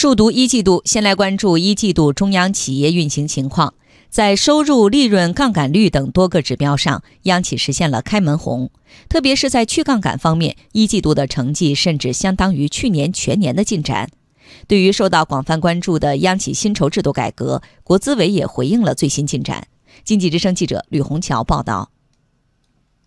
数读一季度，先来关注一季度中央企业运行情况。在收入、利润、杠杆率等多个指标上，央企实现了开门红。特别是在去杠杆方面，一季度的成绩甚至相当于去年全年的进展。对于受到广泛关注的央企薪酬制度改革，国资委也回应了最新进展。经济之声记者吕红桥报道：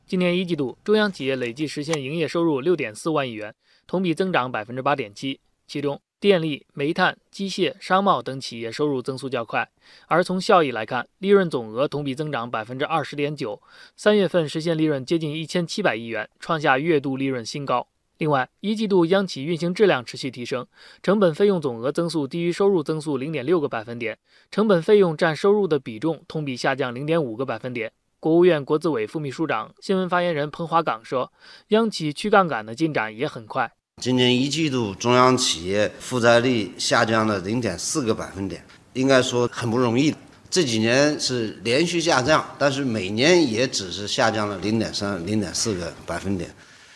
今年一季度，中央企业累计实现营业收入六点四万亿元，同比增长百分之八点七，其中。电力、煤炭、机械、商贸等企业收入增速较快，而从效益来看，利润总额同比增长百分之二十点九，三月份实现利润接近一千七百亿元，创下月度利润新高。另外，一季度央企运行质量持续提升，成本费用总额增速低于收入增速零点六个百分点，成本费用占收入的比重同比下降零点五个百分点。国务院国资委副秘书长、新闻发言人彭华岗说，央企去杠杆的进展也很快。今年一季度，中央企业负债率下降了零点四个百分点，应该说很不容易。这几年是连续下降，但是每年也只是下降了零点三、零点四个百分点。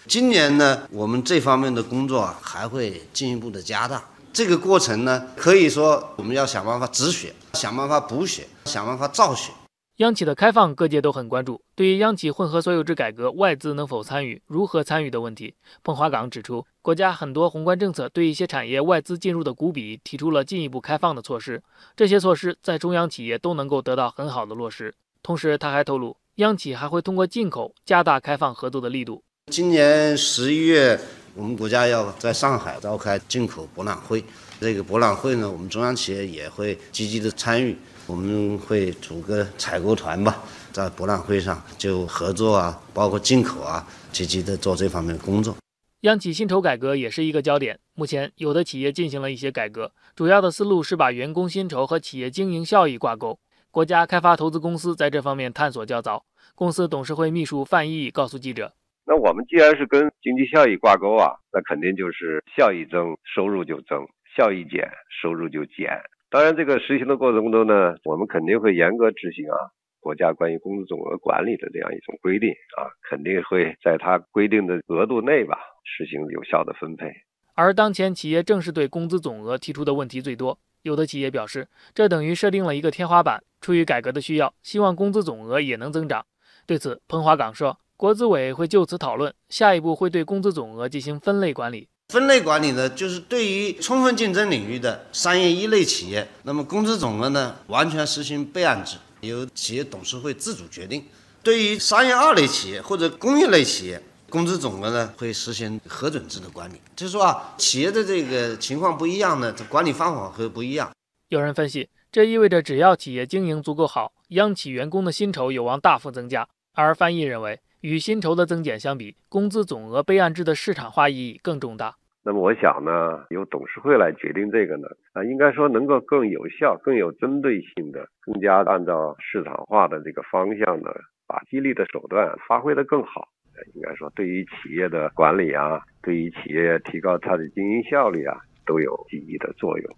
今年呢，我们这方面的工作还会进一步的加大。这个过程呢，可以说我们要想办法止血，想办法补血，想办法造血。央企的开放，各界都很关注。对于央企混合所有制改革，外资能否参与、如何参与的问题，彭华岗指出，国家很多宏观政策对一些产业外资进入的股比提出了进一步开放的措施，这些措施在中央企业都能够得到很好的落实。同时，他还透露，央企还会通过进口加大开放合作的力度。今年十一月，我们国家要在上海召开进口博览会，这个博览会呢，我们中央企业也会积极的参与。我们会组个采购团吧，在博览会上就合作啊，包括进口啊，积极的做这方面的工作。央企薪酬改革也是一个焦点。目前，有的企业进行了一些改革，主要的思路是把员工薪酬和企业经营效益挂钩。国家开发投资公司在这方面探索较早。公司董事会秘书范毅告诉记者：“那我们既然是跟经济效益挂钩啊，那肯定就是效益增，收入就增；效益减，收入就减。”当然，这个实行的过程中呢，我们肯定会严格执行啊，国家关于工资总额管理的这样一种规定啊，肯定会在它规定的额度内吧，实行有效的分配。而当前企业正是对工资总额提出的问题最多，有的企业表示，这等于设定了一个天花板。出于改革的需要，希望工资总额也能增长。对此，彭华岗说，国资委会就此讨论，下一步会对工资总额进行分类管理。分类管理呢，就是对于充分竞争领域的商业一类企业，那么工资总额呢，完全实行备案制，由企业董事会自主决定；对于商业二类企业或者工业类企业，工资总额呢，会实行核准制的管理。就是说啊，企业的这个情况不一样呢，这管理方法会不一样。有人分析，这意味着只要企业经营足够好，央企员工的薪酬有望大幅增加。而翻译认为。与薪酬的增减相比，工资总额备案制的市场化意义更重大。那么我想呢，由董事会来决定这个呢，啊，应该说能够更有效、更有针对性的、更加按照市场化的这个方向呢，把激励的手段发挥得更好。应该说，对于企业的管理啊，对于企业提高它的经营效率啊，都有积极的作用。